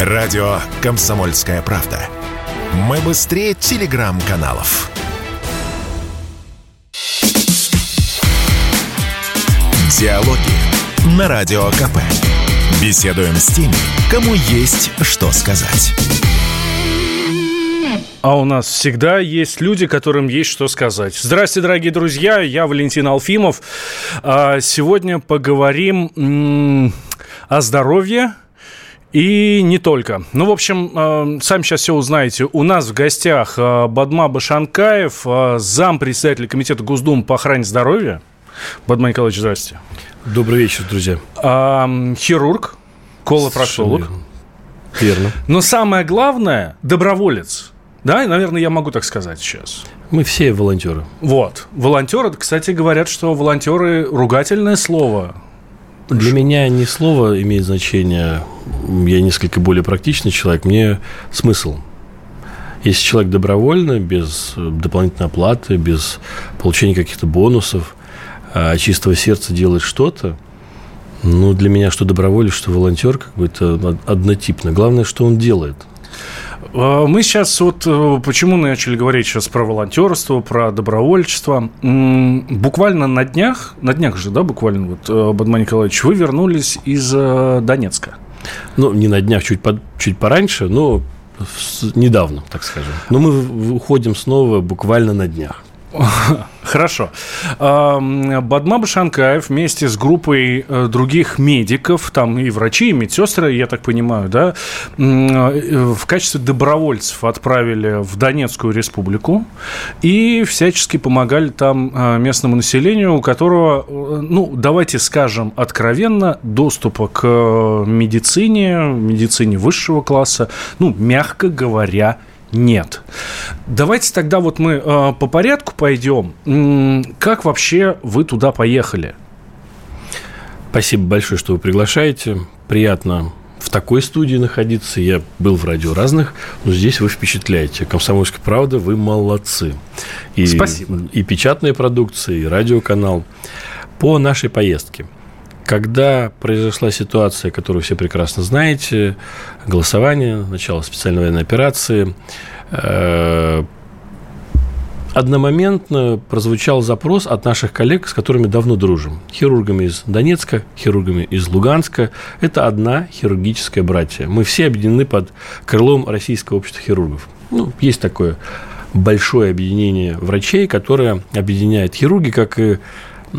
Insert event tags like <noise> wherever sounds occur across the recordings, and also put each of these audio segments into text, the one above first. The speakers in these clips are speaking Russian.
Радио «Комсомольская правда». Мы быстрее телеграм-каналов. Диалоги на Радио КП. Беседуем с теми, кому есть что сказать. А у нас всегда есть люди, которым есть что сказать. Здравствуйте, дорогие друзья, я Валентин Алфимов. А, сегодня поговорим о здоровье, и не только. Ну, в общем, э, сами сейчас все узнаете. У нас в гостях э, Бадма Башанкаев, э, зам председателя Комитета Госдумы по охране здоровья. Бадма Николаевич, здравствуйте. Добрый вечер, друзья. Хирург, колопроктолог. Верно. Но самое главное – доброволец. Да, наверное, я могу так сказать сейчас. Мы все волонтеры. Вот. Волонтеры, кстати, говорят, что волонтеры – ругательное слово. Для меня не слово имеет значение. Я несколько более практичный человек. Мне смысл. Если человек добровольно, без дополнительной оплаты, без получения каких-то бонусов, а чистого сердца делает что-то, ну, для меня что доброволец, что волонтер, как бы это однотипно. Главное, что он делает – мы сейчас вот э, почему начали говорить сейчас про волонтерство, про добровольчество. Буквально на днях, на днях же, да, буквально вот, э, Бадман Николаевич, вы вернулись из э, Донецка. Ну, не на днях, чуть, по, чуть пораньше, но недавно, так скажем. Но мы уходим снова буквально на днях. <laughs> Хорошо. Бадма Башанкаев вместе с группой э, других медиков, там и врачи, и медсестры, я так понимаю, да, э, в качестве добровольцев отправили в Донецкую республику и всячески помогали там э, местному населению, у которого, ну, давайте скажем откровенно, доступа к медицине, медицине высшего класса, ну, мягко говоря, нет. Давайте тогда вот мы э, по порядку пойдем. Как вообще вы туда поехали? Спасибо большое, что вы приглашаете. Приятно в такой студии находиться. Я был в радио разных, но здесь вы впечатляете. Комсомольская правда, вы молодцы. И, Спасибо. И печатная продукция, и радиоканал. По нашей поездке. Когда произошла ситуация, которую все прекрасно знаете, голосование, начало специальной военной операции, э, одномоментно прозвучал запрос от наших коллег, с которыми давно дружим. Хирургами из Донецка, хирургами из Луганска. Это одна хирургическая братья. Мы все объединены под крылом Российского общества хирургов. Ну, есть такое большое объединение врачей, которое объединяет хирурги, как и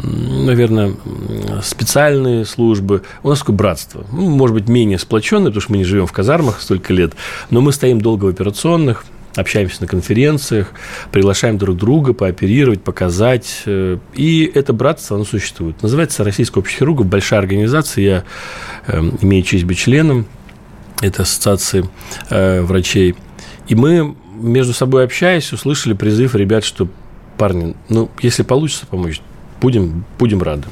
наверное, специальные службы. У нас такое братство. Ну, может быть, менее сплоченное, потому что мы не живем в казармах столько лет, но мы стоим долго в операционных, общаемся на конференциях, приглашаем друг друга пооперировать, показать. Э, и это братство, оно существует. Называется Российское общество хирургов, большая организация. Я э, имею честь быть членом этой ассоциации э, врачей. И мы между собой общаясь, услышали призыв ребят, что парни, ну, если получится помочь, будем, будем рады.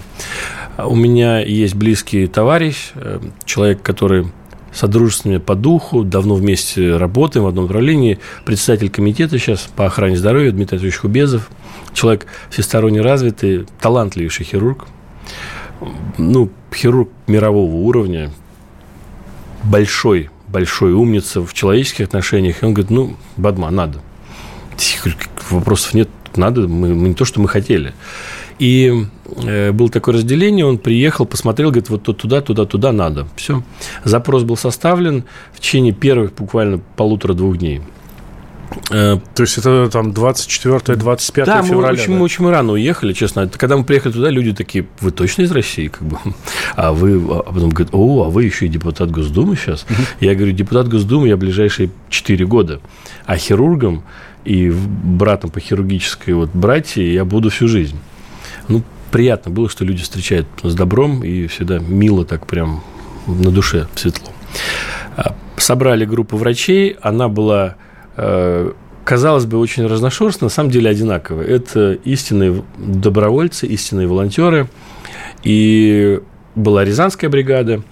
У меня есть близкий товарищ, э, человек, который содружественными по духу, давно вместе работаем в одном направлении, председатель комитета сейчас по охране здоровья Дмитрий Анатольевич Хубезов, человек всесторонне развитый, талантливейший хирург, ну, хирург мирового уровня, большой, большой умница в человеческих отношениях, и он говорит, ну, Бадма, надо. Вопросов нет, надо, мы, мы не то, что мы хотели. И э, было такое разделение, он приехал, посмотрел, говорит, вот туда, туда, туда надо. Все. Запрос был составлен в течение первых буквально полутора-двух дней. Э, то есть это там 24-25 да, февраля? Мы очень, да, мы очень рано уехали, честно. Это когда мы приехали туда, люди такие, вы точно из России? Как бы? А вы, а потом говорят, о, а вы еще и депутат Госдумы сейчас? Я говорю, депутат Госдумы я ближайшие 4 года. А хирургом и братом по хирургической вот братья я буду всю жизнь ну, приятно было, что люди встречают с добром и всегда мило так прям на душе светло. А, собрали группу врачей, она была, э, казалось бы, очень разношерстная, на самом деле одинаковая. Это истинные добровольцы, истинные волонтеры. И была Рязанская бригада,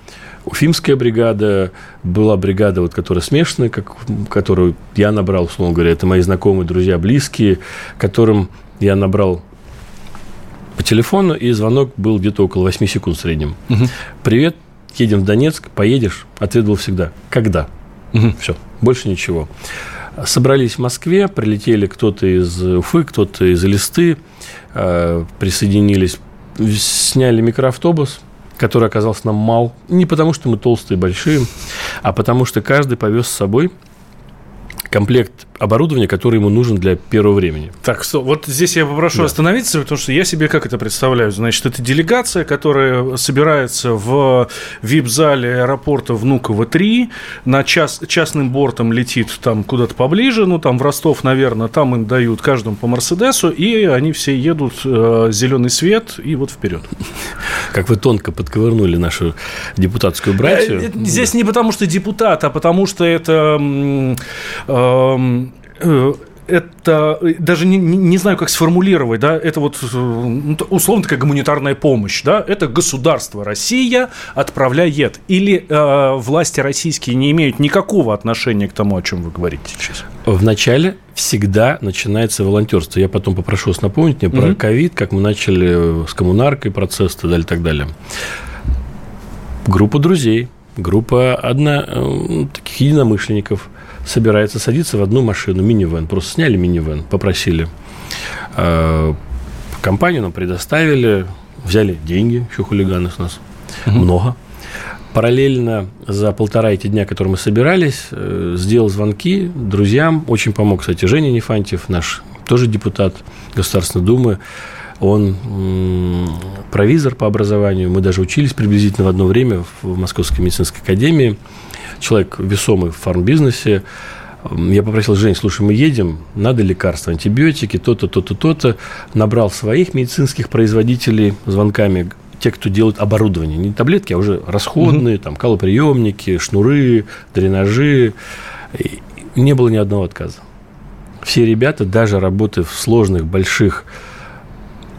Уфимская бригада, была бригада, вот, которая смешанная, как, которую я набрал, условно говоря, это мои знакомые, друзья, близкие, которым я набрал по телефону, и звонок был где-то около 8 секунд в среднем. Угу. Привет, едем в Донецк, поедешь? Ответ был всегда. Когда? Угу. Все, больше ничего. Собрались в Москве, прилетели кто-то из Уфы, кто-то из Листы, э, присоединились, сняли микроавтобус, который оказался нам мал. Не потому, что мы толстые и большие, а потому, что каждый повез с собой комплект оборудования, которое ему нужен для первого времени. Так, стоп. Вот здесь я попрошу да. остановиться, потому что я себе как это представляю. Значит, это делегация, которая собирается в вип-зале аэропорта Внуково-3, на час, частным бортом летит там куда-то поближе, ну, там в Ростов, наверное, там им дают каждому по Мерседесу, и они все едут э, зеленый свет, и вот вперед. Как вы тонко подковырнули нашу депутатскую братью. Э, здесь не потому, что депутат, а потому что это... Э, Э, это даже не, не знаю, как сформулировать, да, это вот э, ну, условно такая гуманитарная помощь, да, это государство Россия отправляет. Или э, власти российские не имеют никакого отношения к тому, о чем вы говорите сейчас? Вначале всегда начинается волонтерство. Я потом попрошу вас напомнить мне про ковид, как мы начали с коммунаркой процесс и так далее, так далее. Группа друзей, группа одна, э, таких единомышленников – собирается садиться в одну машину, минивэн. Просто сняли минивэн, попросили. Э, компанию нам предоставили, взяли деньги, еще хулиганы с нас, угу. много. Параллельно за полтора эти дня, которые мы собирались, э, сделал звонки друзьям. Очень помог, кстати, Женя Нефантьев, наш тоже депутат Государственной Думы. Он провизор по образованию. Мы даже учились приблизительно в одно время в Московской медицинской академии человек весомый в фармбизнесе, я попросил Жень, слушай, мы едем, надо лекарства, антибиотики, то-то, то-то, то-то. Набрал своих медицинских производителей звонками, те, кто делают оборудование, не таблетки, а уже расходные, угу. там, калоприемники, шнуры, дренажи. И не было ни одного отказа. Все ребята, даже работая в сложных, больших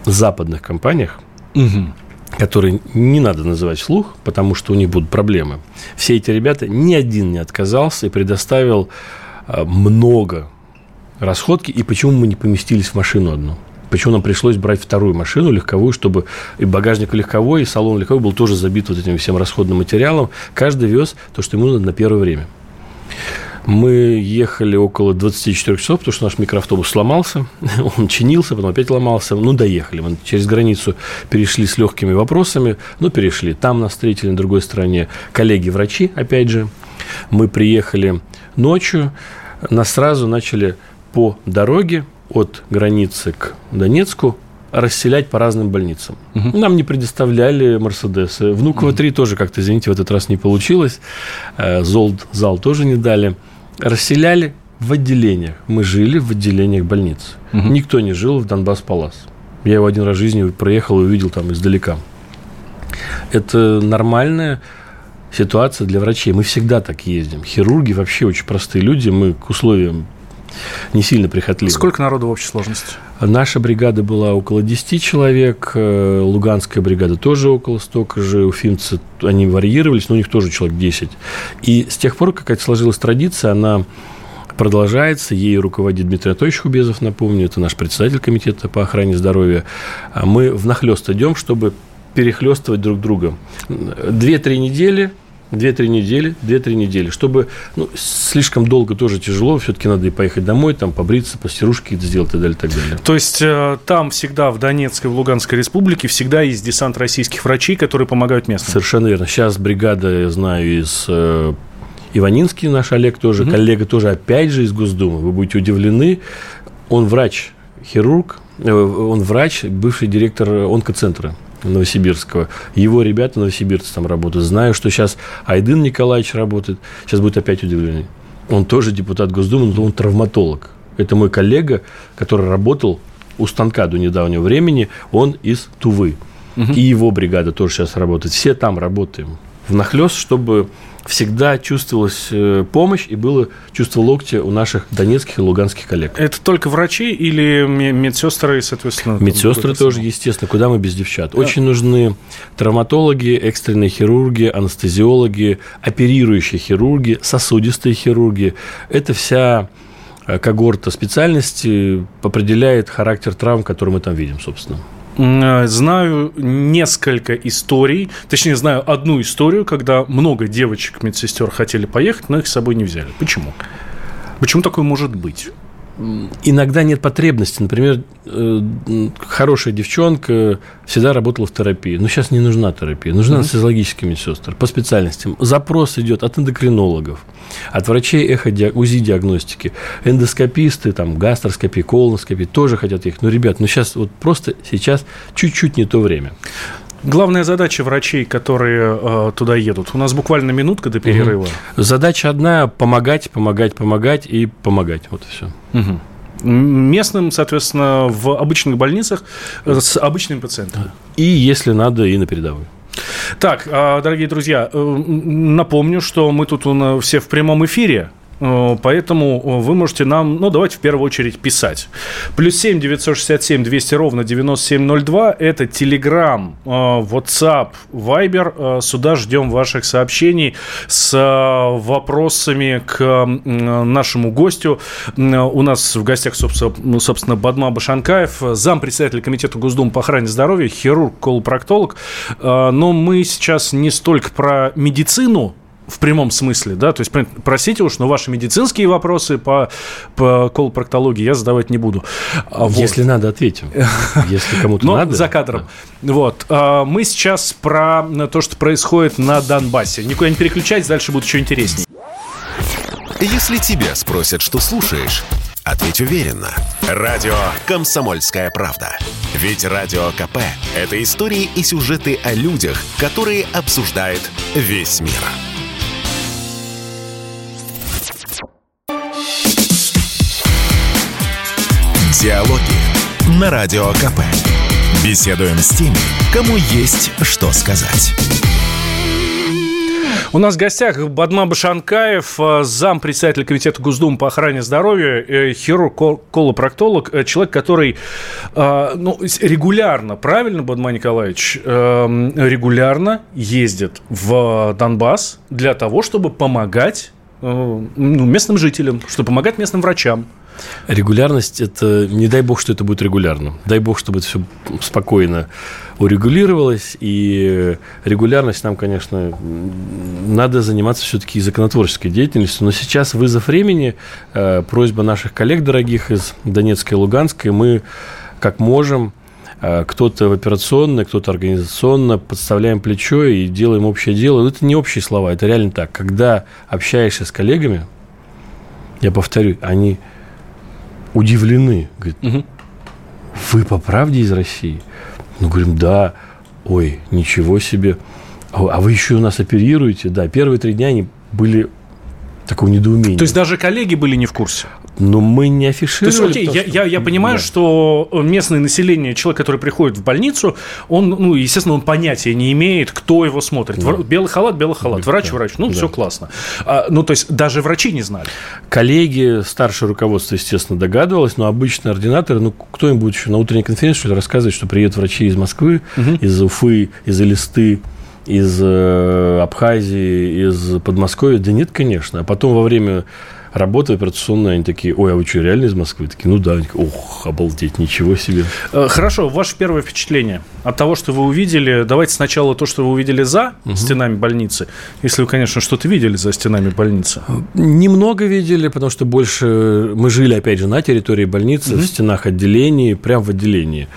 западных компаниях, угу которые не надо называть вслух, потому что у них будут проблемы. Все эти ребята, ни один не отказался и предоставил а, много расходки. И почему мы не поместились в машину одну? Почему нам пришлось брать вторую машину легковую, чтобы и багажник легковой, и салон легковой был тоже забит вот этим всем расходным материалом. Каждый вез то, что ему надо на первое время. Мы ехали около 24 часов, потому что наш микроавтобус сломался. <laughs> Он чинился, потом опять ломался. Ну, доехали. Мы через границу перешли с легкими вопросами. Ну, перешли. Там нас встретили на другой стороне коллеги-врачи, опять же. Мы приехали ночью. Нас сразу начали по дороге от границы к Донецку расселять по разным больницам. Угу. Нам не предоставляли Мерседесы. Внуково 3 угу. тоже как-то, извините, в этот раз не получилось. Э, Золд зал тоже не дали расселяли в отделениях. Мы жили в отделениях больниц. Угу. Никто не жил в Донбасс-Палас. Я его один раз в жизни проехал и увидел там издалека. Это нормальная ситуация для врачей. Мы всегда так ездим. Хирурги вообще очень простые люди. Мы к условиям не сильно прихотливы. Сколько народу в общей сложности? Наша бригада была около 10 человек, э, Луганская бригада тоже около столько же, уфимцы, они варьировались, но у них тоже человек 10. И с тех пор, как это сложилась традиция, она продолжается. Ей руководит Дмитрий Анатольевич Хубезов, напомню, это наш председатель комитета по охране здоровья. А мы в нахлест идем, чтобы перехлестывать друг друга. Две-три недели – Две-три недели, две-три недели. Чтобы ну, слишком долго тоже тяжело, все-таки надо и поехать домой, там побриться, постирушки сделать и так далее, и так далее. То есть э, там всегда, в Донецкой, в Луганской республике, всегда есть десант российских врачей, которые помогают местным? Совершенно верно. Сейчас бригада, я знаю, из э, Иванинский наш Олег тоже, угу. коллега тоже, опять же, из Госдумы. Вы будете удивлены. Он врач, хирург, э, он врач, бывший директор онкоцентра Новосибирского. Его ребята новосибирцы там работают. Знаю, что сейчас Айдын Николаевич работает. Сейчас будет опять удивлены. Он тоже депутат Госдумы, но он травматолог. Это мой коллега, который работал у станка до недавнего времени. Он из Тувы. Угу. И его бригада тоже сейчас работает. Все там работаем. Внахлёст, чтобы всегда чувствовалась э, помощь и было чувство локтя у наших донецких и луганских коллег. Это только врачи или медсестры, соответственно? Медсестры тоже, естественно. Куда мы без девчат? Да. Очень нужны травматологи, экстренные хирурги, анестезиологи, оперирующие хирурги, сосудистые хирурги. Это вся э, когорта специальностей определяет характер травм, которые мы там видим, собственно. Знаю несколько историй, точнее, знаю одну историю, когда много девочек-медсестер хотели поехать, но их с собой не взяли. Почему? Почему такое может быть? Иногда нет потребности. Например, э, хорошая девчонка всегда работала в терапии. Но сейчас не нужна терапия. Нужна mm-hmm. социологические медсестры по специальностям. Запрос идет от эндокринологов, от врачей эхо УЗИ-диагностики. Эндоскописты, там, гастроскопии, колоноскопии тоже хотят их. Но, ребят, ну сейчас вот просто сейчас чуть-чуть не то время. Главная задача врачей, которые э, туда едут. У нас буквально минутка до перерыва. Угу. Задача одна: помогать, помогать, помогать и помогать. Вот и все. Угу местным, соответственно, в обычных больницах э, с обычными пациентами. И, если надо, и на передовой. Так, а, дорогие друзья, э, напомню, что мы тут все в прямом эфире. Э, поэтому э, вы можете нам, ну, давайте в первую очередь писать. Плюс 7 967 200 ровно 9702. Это Telegram, э, WhatsApp, Viber. Сюда ждем ваших сообщений с вопросами к нашему гостю. У нас в гостях, собственно, собственно Бадма Башанкаев, зампредседатель Комитета Госдумы по охране здоровья, хирург, колопроктолог. Но мы сейчас не столько про медицину в прямом смысле, да, то есть, простите уж, но ваши медицинские вопросы по, по колопроктологии я задавать не буду. А вот. Если надо, ответим. <laughs> Если кому-то но надо. за кадром. Да. Вот. А, мы сейчас про то, что происходит на Донбассе. Никуда не переключайтесь, дальше будет еще интереснее. Если тебя спросят, что слушаешь, ответь уверенно. Радио «Комсомольская правда». Ведь Радио КП – это истории и сюжеты о людях, которые обсуждает весь мир. Диалоги на Радио КП. Беседуем с теми, кому есть что сказать. У нас в гостях Бадма Башанкаев, э, зам председателя Комитета Госдумы по охране здоровья, э, хирург, колопроктолог, э, человек, который ну, регулярно, правильно, Бадма Николаевич, регулярно ездит в Донбасс для того, чтобы помогать ну, местным жителям, чтобы помогать местным врачам. Регулярность – это не дай бог, что это будет регулярно. Дай бог, чтобы это все спокойно урегулировалось. И регулярность нам, конечно, надо заниматься все-таки законотворческой деятельностью. Но сейчас вызов времени, э, просьба наших коллег дорогих из Донецкой и Луганской, мы как можем э, кто-то операционно, кто-то организационно, подставляем плечо и делаем общее дело. Но это не общие слова, это реально так. Когда общаешься с коллегами, я повторю, они удивлены. Говорит, угу. вы по правде из России? Ну, говорим, да. Ой, ничего себе. А, а вы еще у нас оперируете? Да, первые три дня они были такого недоумения. То есть даже коллеги были не в курсе? Но мы не афишировали. То есть, окей, я, я, я понимаю, да. что местное население, человек, который приходит в больницу, он, ну, естественно, он понятия не имеет, кто его смотрит. Да. Белый халат, белый халат, врач, да. врач, ну, да. все классно. А, ну, то есть даже врачи не знали. Коллеги, старшее руководство, естественно, догадывалось, но обычно ординаторы, ну, кто им будет еще на утренней конференции что ли, рассказывать, что приедут врачи из Москвы, угу. из Уфы, из Элисты, из э, Абхазии, из Подмосковья? Да нет, конечно. А потом во время работа операционная, они такие, ой, а вы что, реально из Москвы? Такие, ну да, они такие, ох, обалдеть, ничего себе. Э, хорошо, ваше первое впечатление от того, что вы увидели, давайте сначала то, что вы увидели за угу. стенами больницы, если вы, конечно, что-то видели за стенами больницы. Немного видели, потому что больше мы жили, опять же, на территории больницы, угу. в стенах отделений, прямо в отделении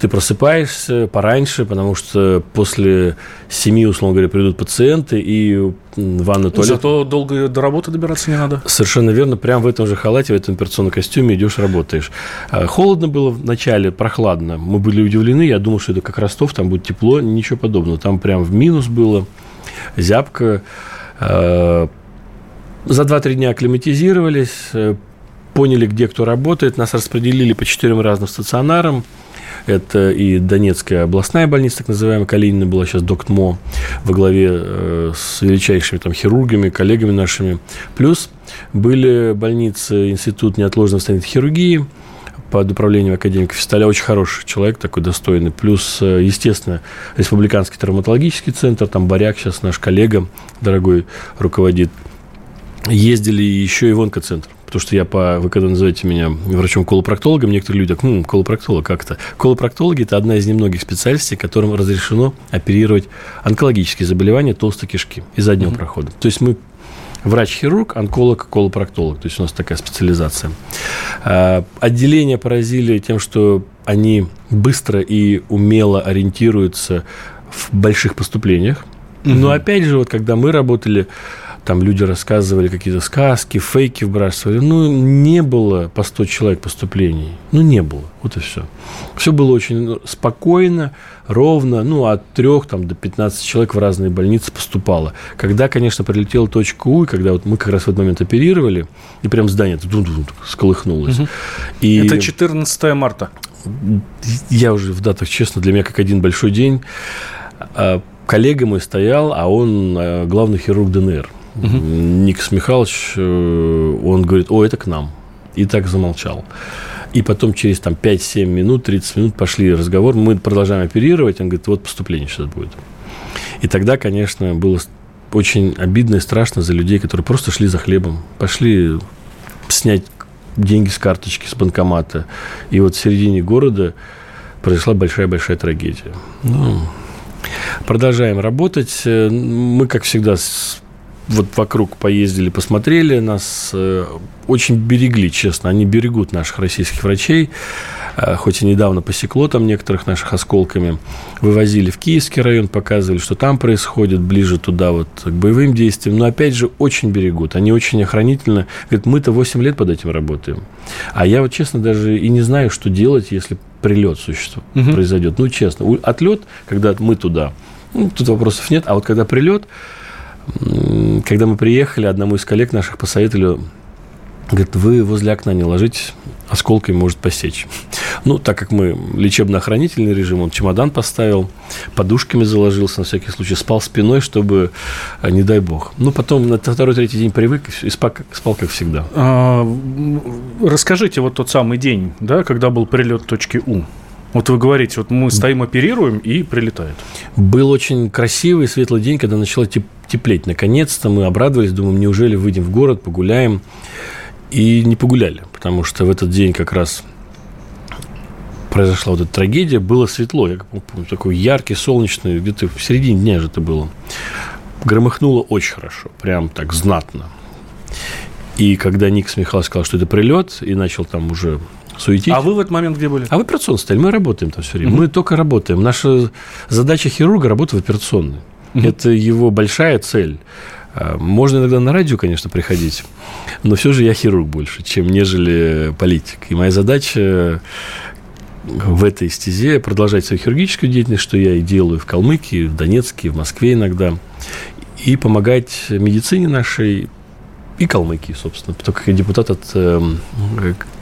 ты просыпаешься пораньше, потому что после семи, условно говоря, придут пациенты, и ванна, туалет... Зато долго до работы добираться не надо. Совершенно верно. Прямо в этом же халате, в этом операционном костюме идешь, работаешь. А, холодно было в начале, прохладно. Мы были удивлены. Я думал, что это как Ростов, там будет тепло. Ничего подобного. Там прям в минус было, зябко. А, за 2-3 дня акклиматизировались, э, поняли, где кто работает. Нас распределили по четырем разным стационарам. Это и Донецкая областная больница, так называемая, Калинина была сейчас доктмо во главе э, с величайшими там хирургами, коллегами нашими. Плюс были больницы, Институт неотложной состояния хирургии, под управлением академика Фисталя. Очень хороший человек, такой достойный. Плюс, э, естественно, Республиканский травматологический центр. Там Боряк сейчас наш коллега, дорогой, руководит. Ездили еще и в онкоцентр потому что я по... Вы когда называете меня врачом-колопроктологом, некоторые люди так, хм, колопроктолог как-то. Колопроктологи – это одна из немногих специальностей, которым разрешено оперировать онкологические заболевания толстой кишки и заднего mm-hmm. прохода. То есть мы врач-хирург, онколог, колопроктолог. То есть у нас такая специализация. А, отделения поразили тем, что они быстро и умело ориентируются в больших поступлениях. Но опять же, вот когда мы работали там люди рассказывали какие-то сказки, фейки вбрасывали. Ну, не было по 100 человек поступлений. Ну, не было. Вот и все. Все было очень спокойно, ровно. Ну, от 3 там, до 15 человек в разные больницы поступало. Когда, конечно, прилетела точка У, и когда вот мы как раз в этот момент оперировали, и прям здание сколыхнулось. Угу. И... Это 14 марта. Я уже в датах, честно, для меня как один большой день а, коллега мой стоял, а он а, главный хирург ДНР. Угу. Никс Михайлович, э, он говорит, о, это к нам. И так замолчал. И потом через там, 5-7 минут, 30 минут пошли разговор. Мы продолжаем оперировать. Он говорит, вот поступление сейчас будет. И тогда, конечно, было очень обидно и страшно за людей, которые просто шли за хлебом. Пошли снять деньги с карточки, с банкомата. И вот в середине города произошла большая-большая трагедия. Ну, продолжаем работать. Э, мы, как всегда, вот вокруг поездили, посмотрели, нас э, очень берегли, честно. Они берегут наших российских врачей, э, хоть и недавно посекло там некоторых наших осколками. Вывозили в Киевский район, показывали, что там происходит, ближе туда вот к боевым действиям. Но опять же, очень берегут. Они очень охранительно. Говорят, мы-то 8 лет под этим работаем. А я вот, честно, даже и не знаю, что делать, если прилет существует, угу. произойдет. Ну, честно, отлет, когда мы туда, ну, тут вопросов нет, а вот когда прилет, когда мы приехали, одному из коллег наших посоветовали, говорит, вы возле окна не ложитесь, осколками может посечь. <laughs> Ну, так как мы лечебно-охранительный режим, он чемодан поставил, подушками заложился на всякий случай, спал спиной, чтобы, э, не дай бог. Ну, потом на второй-третий день привык и спал, как всегда. А, расскажите вот тот самый день, да, когда был прилет точки У. Вот вы говорите, вот мы стоим, оперируем и прилетает. Был очень красивый светлый день, когда начало теплеть. Наконец-то мы обрадовались, думаем, неужели выйдем в город, погуляем. И не погуляли, потому что в этот день как раз произошла вот эта трагедия, было светло, я помню, такой яркий, солнечный, где-то в середине дня же это было. Громыхнуло очень хорошо, прям так знатно. И когда Никс Михайлович сказал, что это прилет, и начал там уже суетить. А вы в этот момент где были? А в операционной стояли. Мы работаем там все время. Угу. Мы только работаем. Наша задача хирурга – работать в операционной. Угу. Это его большая цель. А, можно иногда на радио, конечно, приходить, но все же я хирург больше, чем нежели политик. И моя задача в этой стезе продолжать свою хирургическую деятельность, что я и делаю в Калмыкии, в Донецке, в Москве иногда, и помогать медицине нашей и Калмыкии, собственно, только как депутат от э,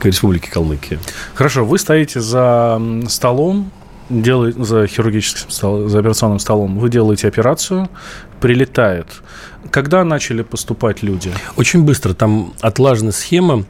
Республики Калмыкия. Хорошо, вы стоите за столом, делаете за хирургическим столом, за операционным столом, вы делаете операцию, прилетает. Когда начали поступать люди? Очень быстро. Там отлажена схема.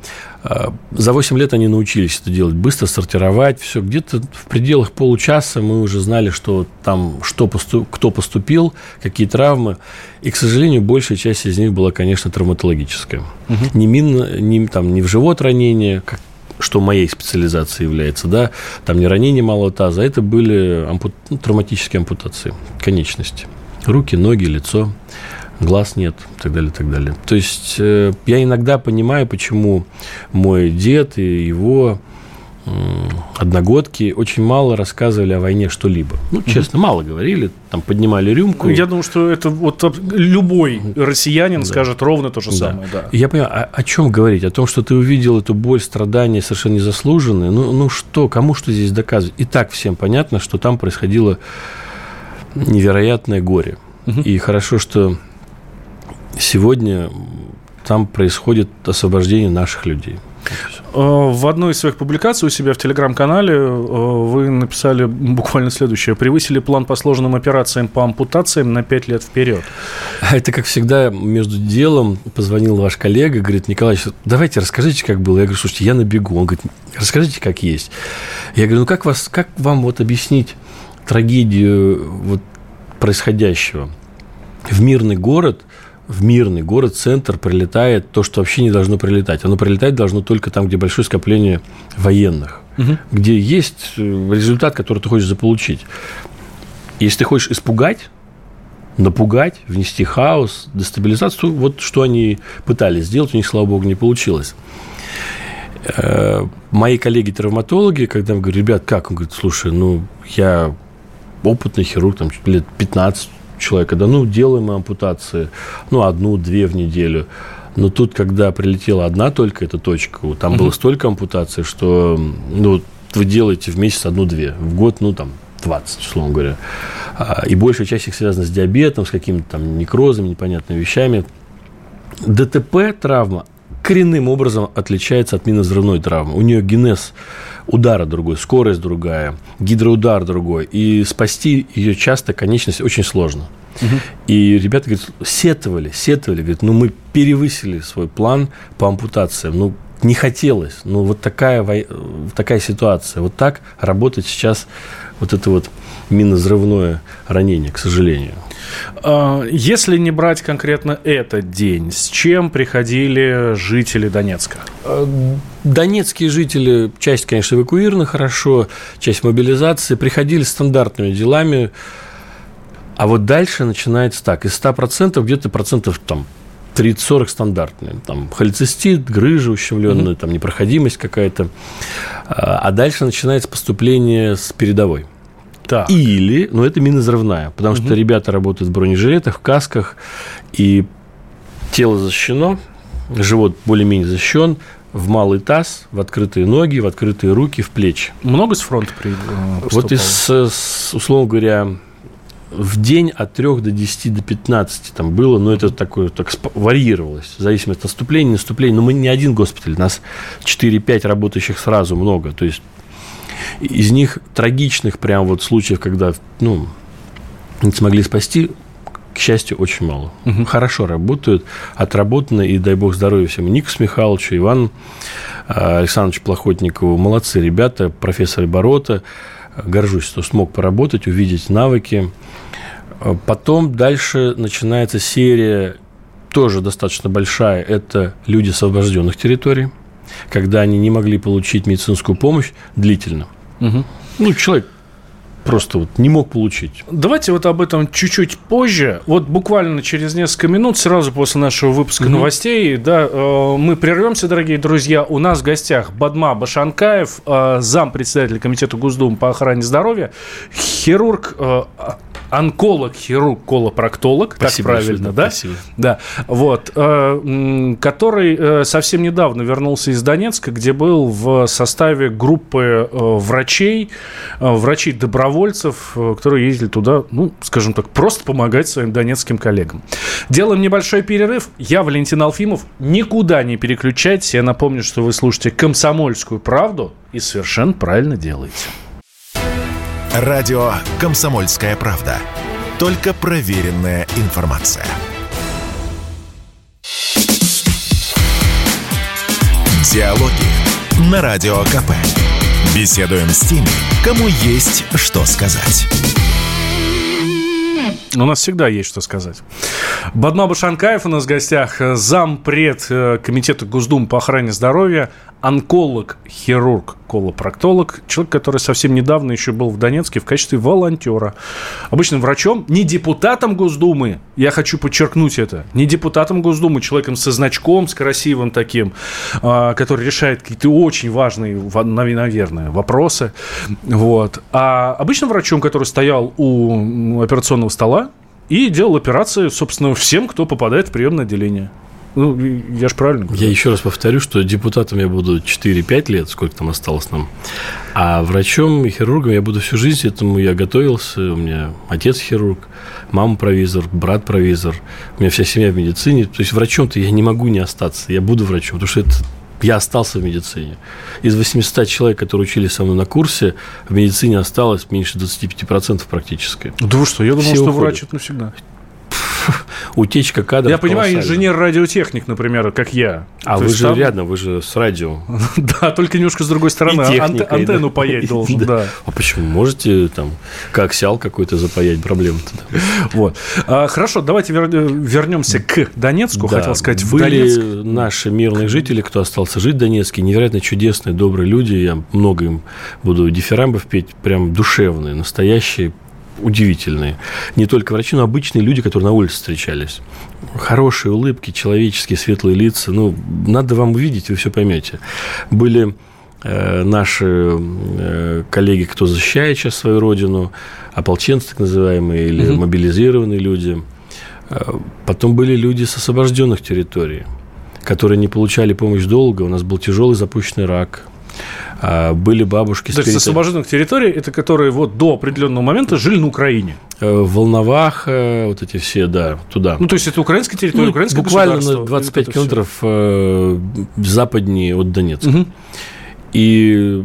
А, за 8 лет они научились это делать. Быстро сортировать все. Где-то в пределах получаса мы уже знали, что там что поступ, кто поступил, какие травмы. И, к сожалению, большая часть из них была, конечно, травматологическая. Угу. Не, мин, не, там, не в живот ранение, как что моей специализацией является, да, там не ранение малого таза, а это были ампут, ну, травматические ампутации конечности. Руки, ноги, лицо глаз нет, и так далее, и так далее. То есть э, я иногда понимаю, почему мой дед и его одногодки очень мало рассказывали о войне что-либо. Ну, честно, mm мало говорили, там поднимали рюмку. Я думаю, что это вот любой россиянин да. скажет ровно то же самое. Да. Я понимаю, о, о чем говорить? О том, что ты увидел эту боль, страдания совершенно незаслуженные. Ну, ну что, кому что здесь доказывать? И так всем понятно, что там происходило невероятное горе. mm И хорошо, что сегодня там происходит освобождение наших людей. Э, в одной из своих публикаций у себя в телеграм-канале э, вы написали буквально следующее. Превысили план по сложным операциям по ампутациям на 5 лет вперед. Это, как всегда, между делом позвонил ваш коллега, говорит, Николай, давайте расскажите, как было. Я говорю, слушайте, я на бегу. Он говорит, расскажите, как есть. Я говорю, ну как, вас, как вам вот объяснить трагедию вот происходящего? В мирный город – в мирный город-центр прилетает то, что вообще не должно прилетать. Оно прилетать должно только там, где большое скопление военных, угу. где есть э, результат, который ты хочешь заполучить. Если ты хочешь испугать, напугать, внести хаос, дестабилизацию, вот что они пытались сделать, у них, слава богу, не получилось. Э, мои коллеги-травматологи, когда я говорю, ребят, как? Он говорит, слушай, ну, я опытный хирург, там, лет 15 человека, да ну, делаем мы ампутации, ну, одну-две в неделю. Но тут, когда прилетела одна только эта точка, там было столько ампутаций, что, ну, вы делаете в месяц одну-две, в год, ну, там, 20, условно говоря. А, и большая часть их связана с диабетом, с какими-то там некрозами, непонятными вещами. ДТП травма коренным образом отличается от минно-взрывной травмы. У нее генез удара другой, скорость другая, гидроудар другой. И спасти ее часто конечность очень сложно. Угу. И ребята говорят, сетовали, сетовали, говорят, ну мы перевысили свой план по ампутациям, ну не хотелось, ну вот такая, такая ситуация, вот так работать сейчас вот это вот минозрывное ранение, к сожалению. А, если не брать конкретно этот день, с чем приходили жители Донецка? А, донецкие жители, часть, конечно, эвакуированы хорошо, часть мобилизации, приходили стандартными делами, а вот дальше начинается так, из 100% где-то процентов там 30-40 стандартные. Там холецистит, грыжа ущемленная, mm-hmm. там непроходимость какая-то. А, а дальше начинается поступление с передовой. Так. Или, ну это минозрывная, потому угу. что ребята работают в бронежилетах, в касках, и тело защищено, живот более-менее защищен, в малый таз, в открытые ноги, в открытые руки, в плечи. Много с фронта при, Вот из, условно говоря, в день от 3 до 10 до 15 там было, но это такое так варьировалось, в зависимости от наступления, наступления. Но мы не один госпиталь, нас 4-5 работающих сразу много. То есть из них трагичных прям вот случаев, когда, ну, не смогли спасти, к счастью, очень мало. Угу. Хорошо работают, отработаны, и дай бог здоровья всем. Нику Михайловичу, Иван а, Александрович Плохотникову. Молодцы ребята, профессор Борота. Горжусь, что смог поработать, увидеть навыки. Потом дальше начинается серия, тоже достаточно большая, это люди освобожденных территорий, когда они не могли получить медицинскую помощь длительно. Угу. Ну, человек просто вот не мог получить. Давайте вот об этом чуть-чуть позже. Вот буквально через несколько минут, сразу после нашего выпуска угу. новостей, да, э, мы прервемся, дорогие друзья. У нас в гостях Бадма Башанкаев, э, зам председателя комитета Госдумы по охране здоровья, хирург э, онколог, хирург, колопроктолог, спасибо, так правильно, да? Спасибо. Да, вот, э, который э, совсем недавно вернулся из Донецка, где был в составе группы э, врачей, врачей-добровольцев, которые ездили туда, ну, скажем так, просто помогать своим донецким коллегам. Делаем небольшой перерыв. Я Валентин Алфимов. Никуда не переключайтесь. Я напомню, что вы слушаете «Комсомольскую правду» и совершенно правильно делаете. Радио «Комсомольская правда». Только проверенная информация. Диалоги на Радио КП. Беседуем с теми, кому есть что сказать. У нас всегда есть что сказать. Бадма Башанкаев у нас в гостях, зампред э, Комитета Госдумы по охране здоровья, онколог, хирург, колопроктолог, человек, который совсем недавно еще был в Донецке в качестве волонтера. Обычным врачом, не депутатом Госдумы, я хочу подчеркнуть это, не депутатом Госдумы, человеком со значком, с красивым таким, а, который решает какие-то очень важные, наверное, вопросы. Вот. А обычным врачом, который стоял у операционного стола и делал операции, собственно, всем, кто попадает в приемное отделение. Ну, я же правильно говорю. Я еще раз повторю, что депутатом я буду 4-5 лет, сколько там осталось нам. А врачом и хирургом я буду всю жизнь, этому я готовился. У меня отец хирург, мама провизор, брат провизор. У меня вся семья в медицине. То есть врачом-то я не могу не остаться. Я буду врачом, потому что это я остался в медицине. Из 800 человек, которые учились со мной на курсе, в медицине осталось меньше 25% практически. Да вы что, я думал, Все что уходят. врач это навсегда. <laughs> утечка кадров. Я понимаю, инженер-радиотехник, например, как я. А То вы же там- рядом, вы же с радио. <laughs> Да, только немножко с другой стороны. Техникой, Антенну да. паять <laughs> должен, Да. да. А почему? Можете там коаксиал какой-то запаять, проблем-то. да. Вот. А, Хорошо, давайте вер- вернемся к Донецку. Да, Хотел сказать, в были Донецк. наши мирные жители, кто остался жить в Донецке, невероятно чудесные, добрые люди. Я много им буду дифирамбов петь, прям душевные, настоящие, удивительные. Не только врачи, но обычные люди, которые на улице встречались. Хорошие улыбки, человеческие, светлые лица. Ну, надо вам увидеть, вы все поймете. Были э, наши э, коллеги, кто защищает сейчас свою родину, ополченцы так называемые, или Мгм. мобилизированные люди. Э, Потом были люди с освобожденных территорий, которые не получали помощь долго. У нас был тяжелый запущенный рак. А, Были бабушки с То есть освобожденных территорий, это которые вот до определенного момента жили на Украине. э, в Волноваха, вот эти все, да, туда. Ну, то есть это украинская территория, Ну, украинское буквально государство. на 25 Вот это всё. километров э, западнее от Донецка. Мгм. И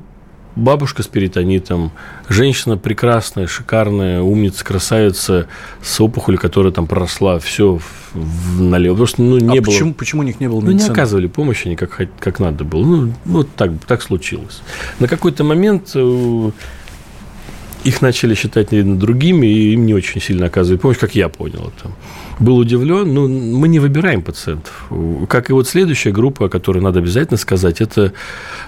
бабушка с перитонитом, женщина прекрасная, шикарная, умница, красавица с опухолью, которая там проросла все налево. Потому что ну, не а было... почему, почему у них не было Ну, не медицины? оказывали помощи они как, как надо было. Ну, вот так, так случилось. На какой-то момент э, их начали считать, наверное, другими, и им не очень сильно оказывали помощь, как я понял это. Был удивлен, но мы не выбираем пациентов. Как и вот следующая группа, о которой надо обязательно сказать, это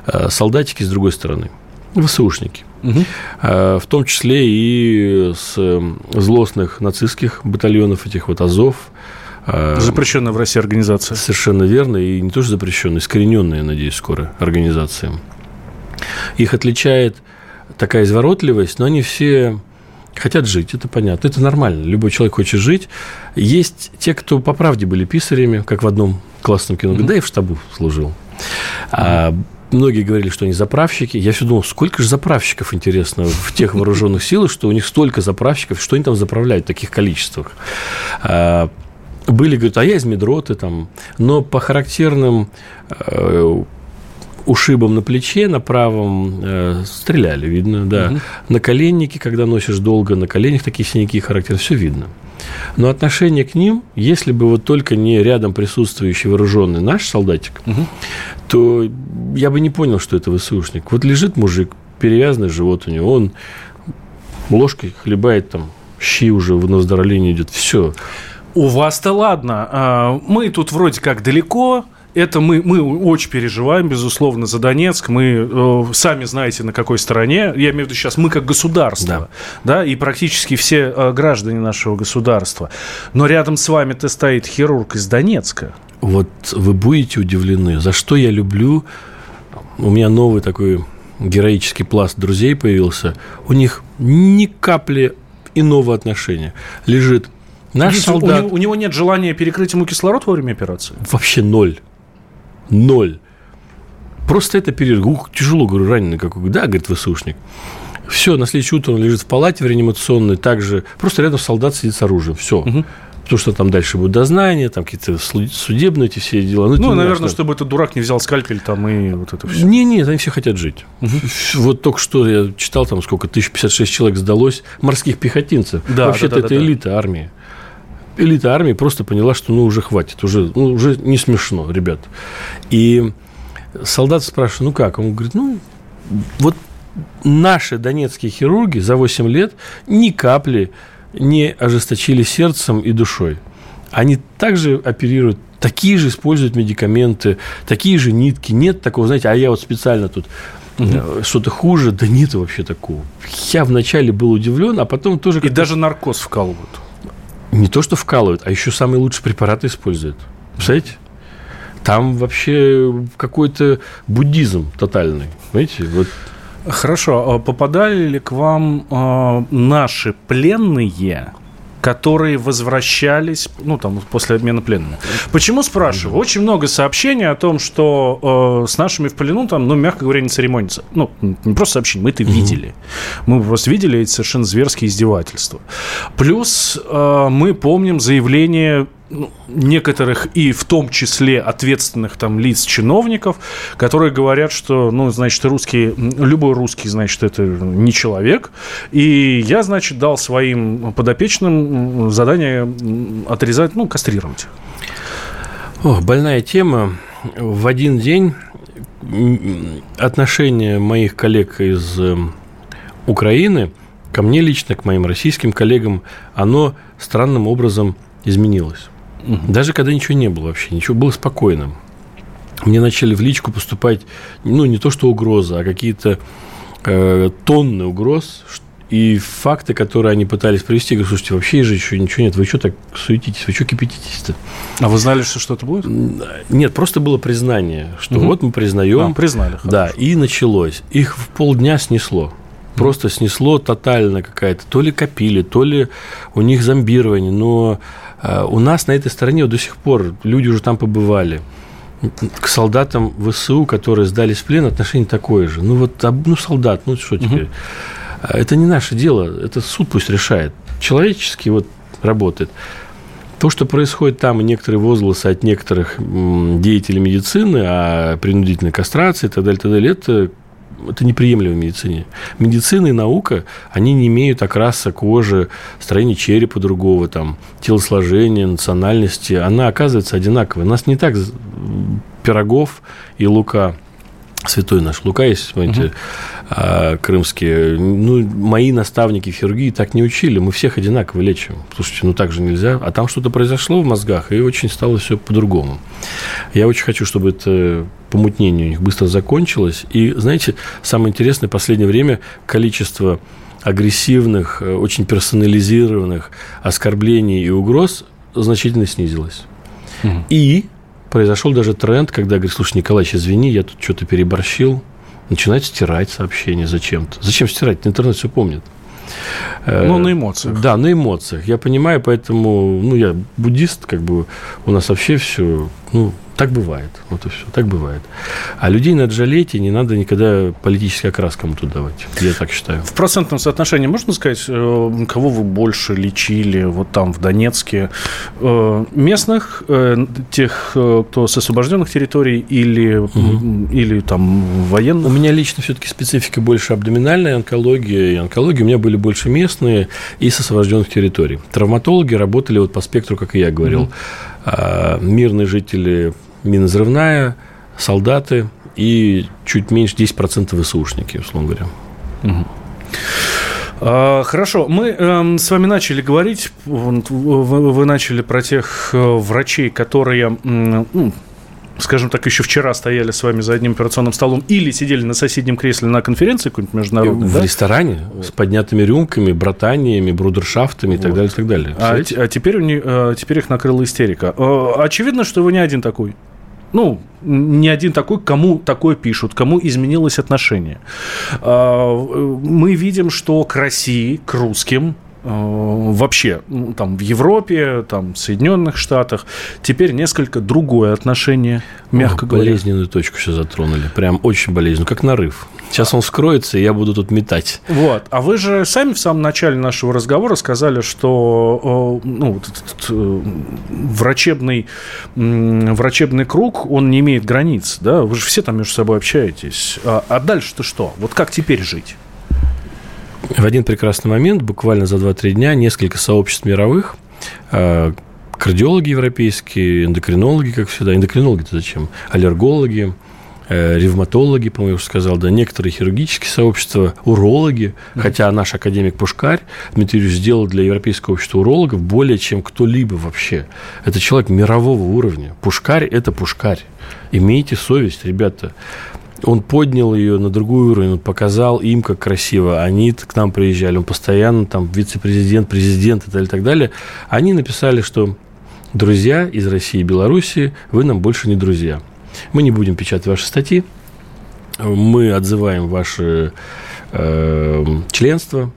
э, солдатики с другой стороны, ВСУшники. Мгм. Э, В том числе и с э, злостных нацистских батальонов, этих вот Азов. э, Запрещенная в России организация. Совершенно верно. И не тоже запрещенные, искорененные, надеюсь, скоро организации. Их отличает такая изворотливость, но они все хотят жить, это понятно, это нормально. Любой человек хочет жить. Есть те, кто по правде были писарями, как в одном классном кино, да, и в штабу служил. А многие говорили, что они заправщики. Я все думал, сколько же заправщиков, интересно, в тех вооруженных силах, что у них столько заправщиков, что они там заправляют в таких количествах. А, были, говорят, а я из медроты там. Но по характерным ушибам на плече, на правом э, стреляли, видно, да. Мгм. На коленнике, когда носишь долго, на коленях такие синяки характерны, все видно. Но отношение к ним, если бы вот только не рядом присутствующий вооруженный наш солдатик, Мгм. то я бы не понял, что это ВСУшник. Вот лежит мужик, перевязанный живот у него, он ложкой хлебает там, щи уже на выздоровление идет, все. У вас-то ладно. А, Мы тут вроде как далеко. Это мы, мы очень переживаем, безусловно, за Донецк. Мы э, сами знаете, на какой стороне. Я имею в виду сейчас мы как государство. Да. и практически все э, граждане нашего государства. Но рядом с вами-то стоит хирург из Донецка. Вот вы будете удивлены, за что я люблю. У меня новый такой героический пласт друзей появился. У них ни капли иного отношения. Лежит наш Видите, у, солдат. него, у него нет желания перекрыть ему кислород во время операции. Вообще ноль. Ноль. Просто это период. Ух, тяжело, говорю, раненый какой. Да, говорит ВСУшник. Все, на следующее утро он лежит в палате в реанимационной, также просто рядом солдат сидит с оружием. Все. Мгм. Потому что там дальше будут дознания, там какие-то судебные эти все дела. Ну, не наверное, важно. чтобы этот дурак не взял скальпель там и вот это все. Не, нет, они все хотят жить. Вот только что я читал, там сколько, 1056 человек сдалось морских пехотинцев. Да, Вообще-то да, да, это да. элита армии. Элита армии просто поняла, что ну уже хватит, уже, ну, уже не смешно, ребят. И солдат спрашивает, ну как? Он говорит, ну вот наши донецкие хирурги за 8 лет ни капли не ожесточили сердцем и душой. Они также оперируют, такие же используют медикаменты, такие же нитки. Нет такого, знаете, а я вот специально тут э, что-то хуже. Да нет вообще такого. Я вначале был удивлен, а потом тоже... И даже наркоз вкалывают. Не то, что вкалывают, а еще самые лучшие препараты используют. Представляете? Там вообще какой-то буддизм тотальный. Знаете, вот Хорошо, а попадали ли к вам а, наши пленные, которые возвращались, ну, там, после обмена пленными? Почему спрашиваю? Очень много сообщений о том, что э, с нашими в плену там, ну, мягко говоря, не церемонится. Ну, не просто сообщения, мы это видели. Мы просто видели эти совершенно зверские издевательства. Плюс э, мы помним заявление некоторых и в том числе ответственных там лиц, чиновников, которые говорят, что, ну, значит, русский, любой русский, значит, это не человек, и я, значит, дал своим подопечным задание отрезать, ну, кастрировать. О, больная тема. В один день отношение моих коллег из эм, Украины ко мне лично, к моим российским коллегам, оно странным образом изменилось. Даже когда ничего не было вообще, ничего было спокойным. Мне начали в личку поступать, ну, не то что угрозы, а какие-то э, тонны угроз, и факты, которые они пытались привести, говорю, слушайте, вообще же еще ничего нет, вы что так суетитесь, вы что кипятитесь-то? А вы знали, что что-то будет? Нет, просто было признание, что угу. вот мы признаем. А, признали. Хорошо. Да, и началось. Их в полдня снесло. Просто снесло тотально какая-то. То ли копили, то ли у них зомбирование. Но э, у нас на этой стороне до сих пор люди уже там побывали к солдатам ВСУ, которые сдались в плен, отношение такое же. Ну вот, ну солдат, ну что теперь? Угу. Это не наше дело, это суд пусть решает. Человечески вот работает. То, что происходит там, и некоторые возгласы от некоторых деятелей медицины о принудительной кастрации и так далее, так далее, это это неприемлемо в медицине. Медицина и наука, они не имеют окраса кожи, строения черепа другого, там, телосложения, национальности. Она оказывается одинаковой. У нас не так пирогов и лука святой наш Лука, если смотрите, угу. крымские. Ну, мои наставники в хирургии так не учили. Мы всех одинаково лечим. Слушайте, ну так же нельзя. А там что-то произошло в мозгах, и очень стало все по-другому. Я очень хочу, чтобы это помутнение у них быстро закончилось. И, знаете, самое интересное, в последнее время количество агрессивных, э, очень персонализированных оскорблений и угроз значительно снизилось. Угу. И произошел даже тренд, когда говорит, слушай, Николаевич, извини, я тут что-то переборщил. Начинает стирать сообщения зачем-то. Зачем стирать? Интернет все помнит. Ну, на эмоциях. Да, на эмоциях. Я понимаю, поэтому, ну, я буддист, как бы, у нас вообще все, ну, так бывает. Вот и все. Так бывает. А людей надо жалеть, и не надо никогда политический окрас кому-то давать. Я так считаю. В процентном соотношении можно сказать, э, кого вы больше лечили вот там, в Донецке? Э, местных, э, тех, кто с освобожденных территорий или, угу. или там военных? У меня лично все-таки специфика больше абдоминальная онкология и онкология. У меня были больше местные и с освобожденных территорий. Травматологи работали вот по спектру, как и я говорил. Угу. Мирные жители минозрывная, солдаты и чуть меньше 10% ВСУшники, условно говоря. Угу. Хорошо, мы э, с вами начали говорить, вы, начали про тех э, врачей, которые, ну, скажем так, еще вчера стояли с вами за одним операционным столом или сидели на соседнем кресле на конференции какой-нибудь международной, В да? ресторане вот. с поднятыми рюмками, братаниями, брудершафтами и так далее, и так далее. А, а теперь, у них, э, теперь их накрыла истерика. Э, очевидно, что вы не один такой ну, не один такой, кому такое пишут, кому изменилось отношение. А, мы видим, что к России, к русским вообще ну, там в Европе, там в Соединенных Штатах теперь несколько другое отношение, мягко О, говоря. Болезненную точку сейчас затронули, прям очень болезненную, как нарыв. Сейчас он скроется, и я буду тут метать. Вот. А вы же сами в самом начале нашего разговора сказали, что э, ну, этот, э, врачебный, врачебный круг, он не имеет границ, да? Вы же все там между собой общаетесь. А, а дальше-то что? Вот как теперь жить? В один прекрасный момент, буквально за 2-3 дня, несколько сообществ мировых, а, кардиологи европейские, эндокринологи, как всегда, эндокринологи-то зачем, аллергологи, э, ревматологи, по-моему, уже сказал, да, некоторые хирургические сообщества, урологи, mm-hmm. хотя наш академик Пушкарь Дмитриевич сделал для Европейского общества урологов более чем кто-либо вообще. Это человек мирового уровня. Пушкарь – это Пушкарь. Имейте совесть, ребята он поднял ее на другой уровень, он показал им, как красиво. Они к нам приезжали, он постоянно там вице-президент, президент и так далее, и так далее. Они написали, что друзья из России и Белоруссии, вы нам больше не друзья. Мы не будем печатать ваши статьи, мы отзываем ваше э, членство,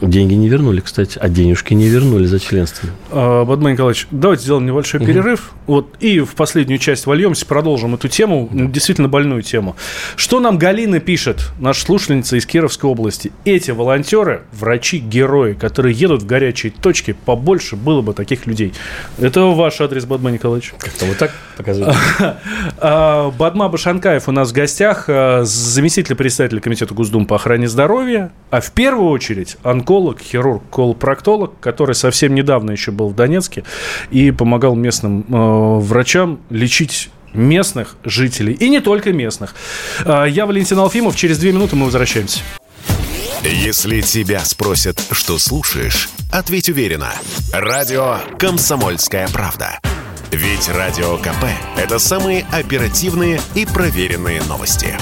Деньги не вернули, кстати, а денежки не вернули за членство. А, Бадман Николаевич, давайте сделаем небольшой перерыв. Угу. Вот, и в последнюю часть вольемся, продолжим эту тему, да. действительно больную тему. Что нам Галина пишет, наша слушательница из Кировской области? Эти волонтеры, врачи-герои, которые едут в горячие точки, побольше было бы таких людей. Это ваш адрес, Бадман Николаевич. Как-то вот так показывает. <laughs> А, Бадма Башанкаев у нас в гостях, а, заместитель председателя Комитета Госдумы по охране здоровья, а в первую очередь онколог, хирург, колопроктолог, который совсем недавно еще был в Донецке и помогал местным э, врачам лечить местных жителей. И не только местных. Э, я Валентин Алфимов. Через две минуты мы возвращаемся. Если тебя спросят, что слушаешь, ответь уверенно. Радио «Комсомольская правда». Ведь Радио КП – это самые оперативные и проверенные новости.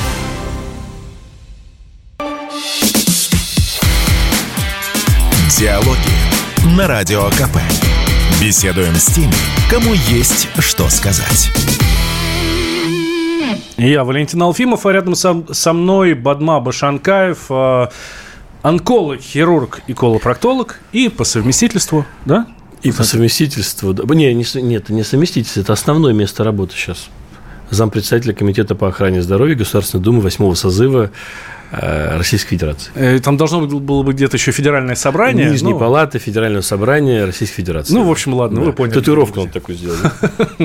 Диалоги на Радио КП. Беседуем с теми, кому есть что сказать. Я Валентин Алфимов, а рядом со, со мной Бадма Башанкаев, э, онколог, хирург и колопроктолог, и по совместительству, да? И по совместительству, да. Не, не, нет, не совместительство, это основное место работы сейчас. Зампредседателя Комитета по охране здоровья Государственной Думы 8 созыва Российской Федерации. Э, там должно было быть где-то еще федеральное собрание. Нижней ну... палаты Федерального собрания Российской Федерации. Ну, в общем, ладно, да. вы поняли. Татуировку он такой сделал.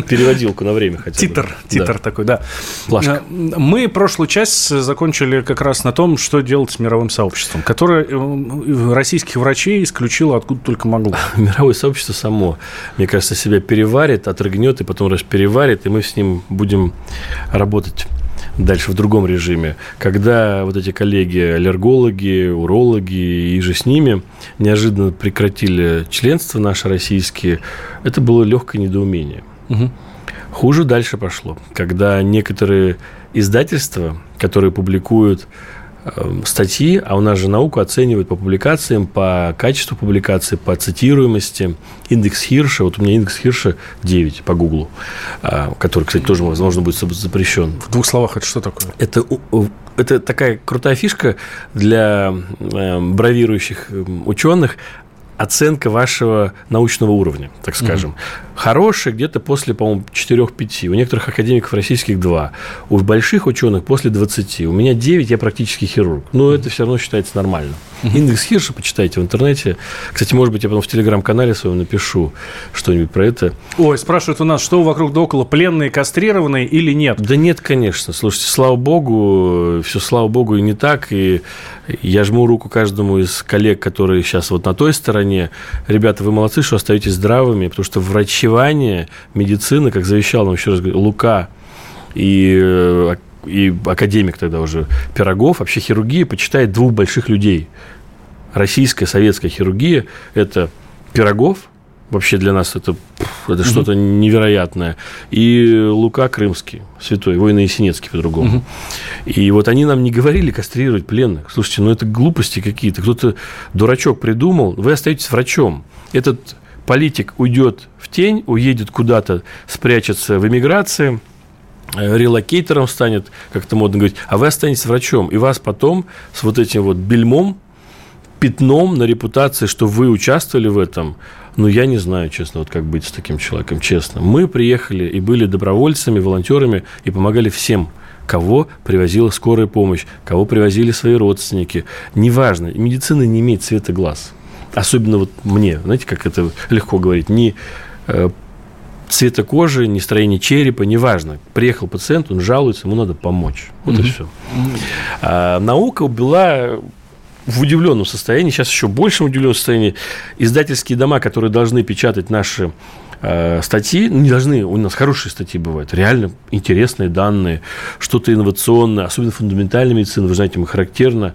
Переводилку на время хотя бы. Титр, титр такой, да. Плашка. Э, мы прошлую часть закончили как раз на том, что делать с мировым сообществом, которое российских врачей исключило откуда только могло. <laughs> Мировое сообщество само, мне кажется, себя переварит, отрыгнет и потом раз переварит, и мы с ним будем работать дальше в другом режиме, когда вот эти коллеги, аллергологи, урологи и же с ними неожиданно прекратили членство наши российские, это было легкое недоумение. Угу. Хуже дальше пошло, когда некоторые издательства, которые публикуют статьи, а у нас же науку оценивают по публикациям, по качеству публикации, по цитируемости. Индекс Хирша, вот у меня индекс Хирша 9 по Гуглу, а, который, кстати, тоже, возможно, будет запрещен. В двух словах, это что такое? Это, это такая крутая фишка для эм, бравирующих эм, ученых оценка вашего научного уровня, так скажем. Угу. Хорошая где-то после, по-моему, 4-5. У некоторых академиков российских 2. У больших ученых после 20. У меня 9, я практически хирург. Но угу. это все равно считается нормально. Угу. Индекс Хирша почитайте в интернете. Кстати, может быть, я потом в телеграм-канале своем напишу что-нибудь про это. Ой, спрашивают у нас, что вокруг да около, пленные, кастрированные или нет? Да нет, конечно. Слушайте, слава богу, все слава богу и не так. И я жму руку каждому из коллег, которые сейчас вот на той стороне. Ребята, вы молодцы, что остаетесь здравыми, потому что врачевание, медицина, как завещал нам еще раз говорю, Лука и э, и академик тогда уже Пирогов, вообще хирургия почитает двух больших людей. Российская, советская хирургия – это Пирогов, вообще для нас это, это угу. что-то невероятное. И Лука Крымский, святой, воин Есенинский по-другому. Угу. И вот они нам не говорили кастрировать пленных. Слушайте, ну это глупости какие-то. Кто-то дурачок придумал. Вы остаетесь врачом. Этот политик уйдет в тень, уедет куда-то, спрячется в эмиграции – Э, релокейтером станет, как это модно говорить, а вы останетесь врачом, и вас потом с вот этим вот бельмом, пятном на репутации, что вы участвовали в этом, ну, я не знаю, честно, вот как быть с таким человеком, честно. Мы приехали и были добровольцами, волонтерами и помогали всем, кого привозила скорая помощь, кого привозили свои родственники. Неважно, медицина не имеет цвета глаз. Особенно вот мне, знаете, как это легко говорить, не э, цвета кожи, ни строение черепа, неважно. Приехал пациент, он жалуется, ему надо помочь. Вот mm-hmm. и все. А, наука была в удивленном состоянии, сейчас еще большем удивленном состоянии. Издательские дома, которые должны печатать наши э, статьи, ну, не должны, у нас хорошие статьи бывают, реально интересные данные, что-то инновационное, особенно фундаментальная медицина, вы знаете, мы характерно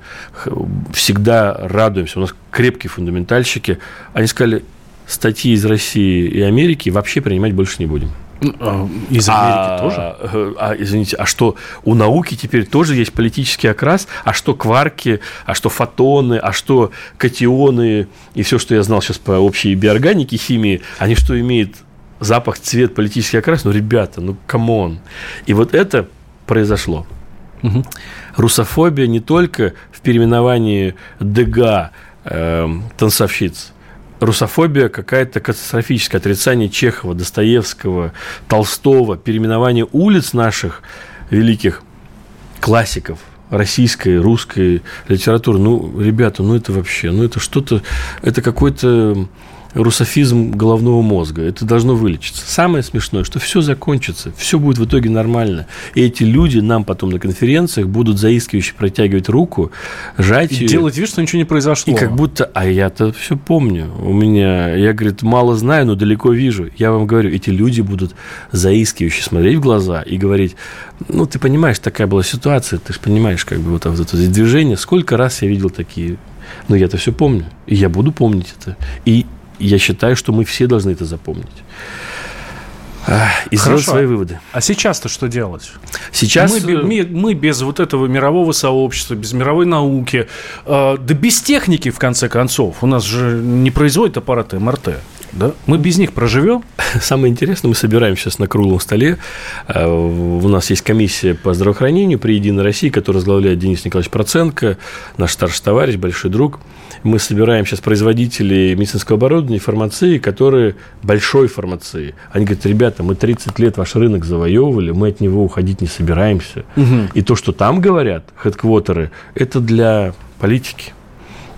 всегда радуемся, у нас крепкие фундаментальщики, они сказали, статьи из России и Америки вообще принимать больше не будем. А, из Америки а, тоже? А, а, извините, а что у науки теперь тоже есть политический окрас? А что кварки, а что фотоны, а что катионы и все, что я знал сейчас по общей биорганике, химии, они что имеют запах, цвет, политический окрас? Ну, ребята, ну, come on. И вот это произошло. Угу. Русофобия не только в переименовании Дега э, танцовщиц. Русофобия какая-то катастрофическое отрицание Чехова, Достоевского, Толстого, переименование улиц наших великих классиков российской, русской литературы. Ну, ребята, ну это вообще, ну это что-то, это какой-то русофизм головного мозга. Это должно вылечиться. Самое смешное, что все закончится, все будет в итоге нормально. И эти люди нам потом на конференциях будут заискивающе протягивать руку, жать и ее. делать вид, что ничего не произошло. И как будто, а я-то все помню. У меня, я, говорит, мало знаю, но далеко вижу. Я вам говорю, эти люди будут заискивающе смотреть в глаза и говорить, ну, ты понимаешь, такая была ситуация, ты же понимаешь, как бы вот, вот это движение. Сколько раз я видел такие но я это все помню. И я буду помнить это. И я считаю, что мы все должны это запомнить. И сделать свои выводы. А сейчас-то что делать? Сейчас мы, мы, мы без вот этого мирового сообщества, без мировой науки, э, да без техники, в конце концов. У нас же не производит аппараты МРТ. Да? Мы без них проживем? <laughs> Самое интересное, мы собираем сейчас на круглом столе. Э, у нас есть комиссия по здравоохранению при Единой России, которую возглавляет Денис Николаевич Проценко, наш старший товарищ, большой друг мы собираем сейчас производителей медицинского оборудования, фармации, которые большой фармации. Они говорят, ребята, мы 30 лет ваш рынок завоевывали, мы от него уходить не собираемся. Угу. И то, что там говорят, хедквотеры, это для политики.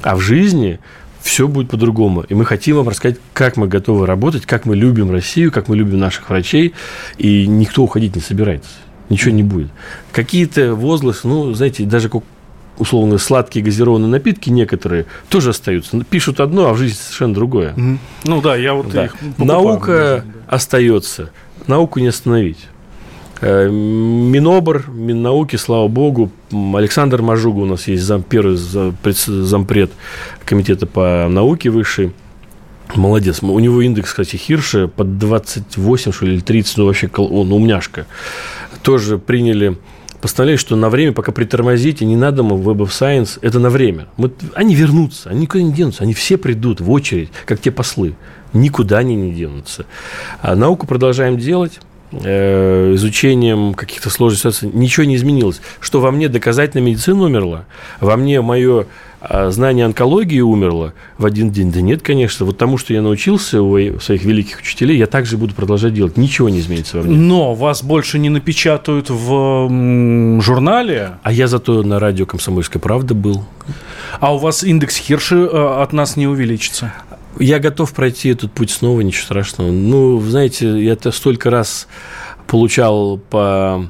А в жизни все будет по-другому. И мы хотим вам рассказать, как мы готовы работать, как мы любим Россию, как мы любим наших врачей, и никто уходить не собирается. Ничего не будет. Какие-то возгласы, ну, знаете, даже условно сладкие газированные напитки некоторые тоже остаются. Пишут одно, а в жизни совершенно другое. Mm-hmm. Ну да, я вот да. их покупаю, Наука да. остается. Науку не остановить. Э, Минобр, Миннауки, слава богу, Александр Мажуга у нас есть зам, первый зампред комитета по науке высшей. Молодец. У него индекс, кстати, Хирша под 28, что ли, или 30, ну, вообще он умняшка. Тоже приняли постановляю, что на время, пока притормозите, не надо в Web of Science, это на время. Мы, они вернутся, они никуда не денутся, они все придут в очередь, как те послы. Никуда они не денутся. А науку продолжаем делать э, изучением каких-то сложных ситуаций, ничего не изменилось. Что во мне доказательная медицина умерла, во мне мое а знание онкологии умерло в один день. Да нет, конечно. Вот тому, что я научился у своих великих учителей, я также буду продолжать делать. Ничего не изменится во мне. Но вас больше не напечатают в журнале. А я зато на радио «Комсомольская правда» был. А у вас индекс Хирши э, от нас не увеличится? Я готов пройти этот путь снова, ничего страшного. Ну, знаете, я это столько раз получал по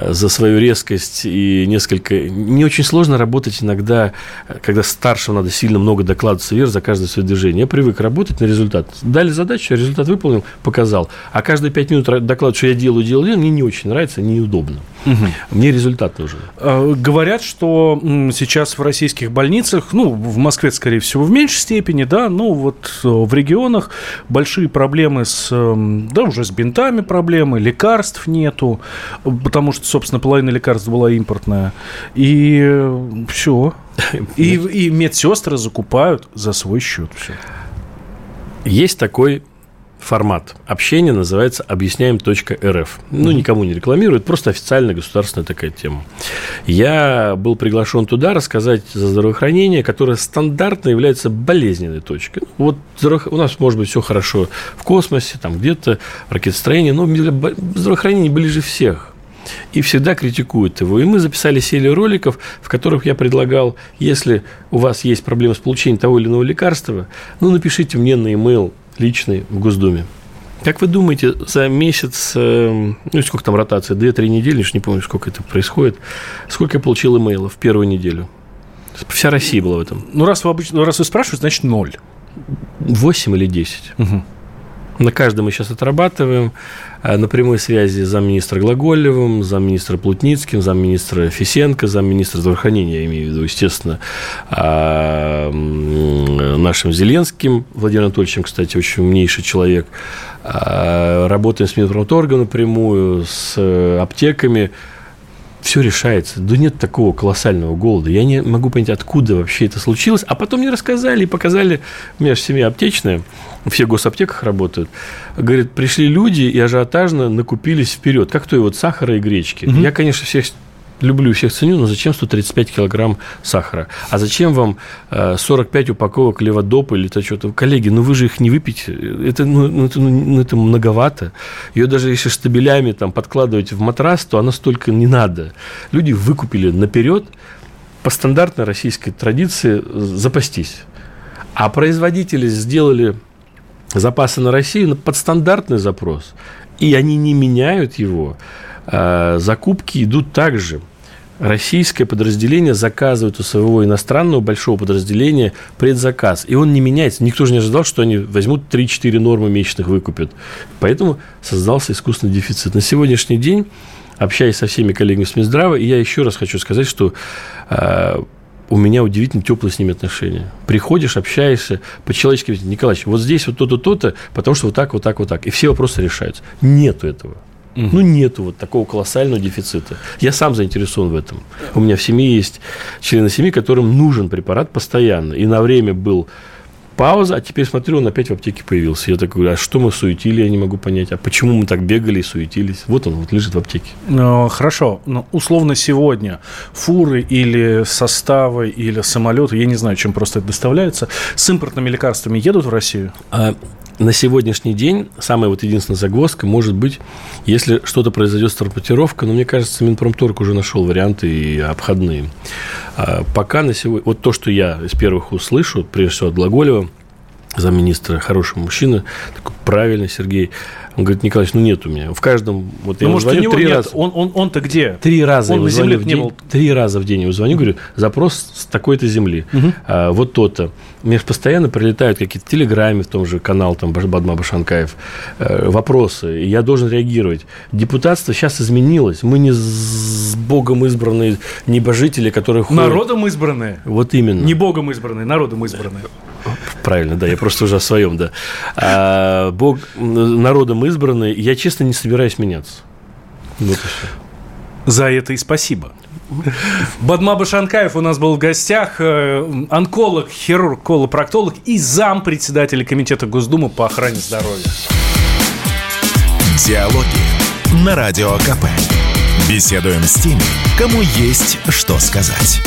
за свою резкость и несколько... Не очень сложно работать иногда, когда старшего надо сильно много докладываться вверх за каждое свое движение. Я привык работать на результат. Дали задачу, результат выполнил, показал. А каждые пять минут докладывать, что я делаю, делаю, делаю, мне не очень нравится, неудобно. Угу. Мне результат нужен. Э, говорят, что сейчас в российских больницах, ну, в Москве, скорее всего, в меньшей степени, да, ну, вот э, в регионах большие проблемы с, да, уже с бинтами проблемы, лекарств нету, потому что что, собственно, половина лекарств была импортная. И э, все. <laughs> И, и медсестры закупают за свой счет все. Есть такой формат общения называется объясняем.рф. Ну, никому не рекламируют, просто официальная государственная такая тема. Я был приглашен туда рассказать за здравоохранение, которое стандартно является болезненной точкой. Вот у нас, может быть, все хорошо в космосе, там где-то, в ракетостроении, но здравоохранение ближе всех и всегда критикуют его. И мы записали серию роликов, в которых я предлагал, если у вас есть проблемы с получением того или иного лекарства, ну, напишите мне на e-mail личный в Госдуме. Как вы думаете, за месяц, эм, ну, сколько там ротация, 2-3 недели, не помню, сколько это происходит, сколько я получил имейлов в первую неделю? Вся Россия была в этом. Ну, раз вы, обычно, раз вы спрашиваете, значит, ноль. 8 или 10. Угу. На каждом мы сейчас отрабатываем. Э, на прямой связи замминистра Глаголевым, замминистра Плутницким, замминистра Фисенко, замминистра здравоохранения, я имею в виду, естественно, а, нашим Зеленским, Владимиром Анатольевичем, кстати, очень умнейший человек. А, работаем с Минпромторгом напрямую, с э, аптеками все решается. Да нет такого колоссального голода. Я не могу понять, откуда вообще это случилось. А потом мне рассказали и показали, у меня же семья аптечная, все в госаптеках работают. Говорит, пришли люди и ажиотажно накупились вперед, как то и вот сахара и гречки. Угу. Я, конечно, всех люблю всех ценю, но зачем 135 килограмм сахара? А зачем вам 45 э, упаковок леводопа или то что-то? Коллеги, ну вы же их не выпьете. Это, ну, ну это, ну, это многовато. Ее даже если штабелями там подкладывать в матрас, то она столько не надо. Люди выкупили наперед по стандартной российской традиции запастись. А производители сделали запасы на Россию под стандартный запрос, и они не меняют его. Закупки идут также – российское подразделение заказывает у своего иностранного большого подразделения предзаказ. И он не меняется. Никто же не ожидал, что они возьмут 3-4 нормы месячных выкупят. Поэтому создался искусственный дефицит. На сегодняшний день, общаясь со всеми коллегами с Минздрава, я еще раз хочу сказать, что э, у меня удивительно теплые с ними отношения. Приходишь, общаешься, по-человечески, Николаевич, вот здесь вот то-то, то-то, потому что вот так, вот так, вот так. И все вопросы решаются. Нету этого. Угу. Ну, нету вот такого колоссального дефицита. Я сам заинтересован в этом. У меня в семье есть члены семьи, которым нужен препарат постоянно. И на время был пауза, а теперь смотрю, он опять в аптеке появился. Я такой говорю, а что мы суетили, я не могу понять. А почему мы так бегали и суетились? Вот он, вот лежит в аптеке. Ну, хорошо, но условно сегодня фуры или составы, или самолеты, я не знаю, чем просто это доставляется, с импортными лекарствами едут в Россию? А, на сегодняшний день самая вот единственная загвоздка может быть, если что-то произойдет с транспортировкой, но мне кажется, Минпромторг уже нашел варианты и обходные. А пока на сегодня, вот то, что я из первых услышу, прежде всего от Глаголева, замминистра, хороший мужчина, такой правильный Сергей, он говорит, Николаевич, ну нет у меня. В каждом... Вот ну, я может, звоню три раза. Он, он, он-то где? Три раза он на земле в день. Был. Три раза в день его звоню, говорю, запрос с такой-то земли. Угу. А, вот то-то. Мне постоянно прилетают какие-то телеграммы в том же канал, там, Бадма Башанкаев, э, вопросы, и я должен реагировать. Депутатство сейчас изменилось. Мы не с Богом избранные небожители, которые ходят... Народом избранные. Вот именно. Не Богом избранные, народом избранные. Правильно, да, я просто уже о своем, да. А, Бог народом избранный, я честно не собираюсь меняться. Вот и все. За это и спасибо. Бадмаба Шанкаев у нас был в гостях, э, онколог, хирург, колопроктолог и зам председателя Комитета Госдумы по охране здоровья. Диалоги на Радио КП. Беседуем с теми, кому есть что сказать.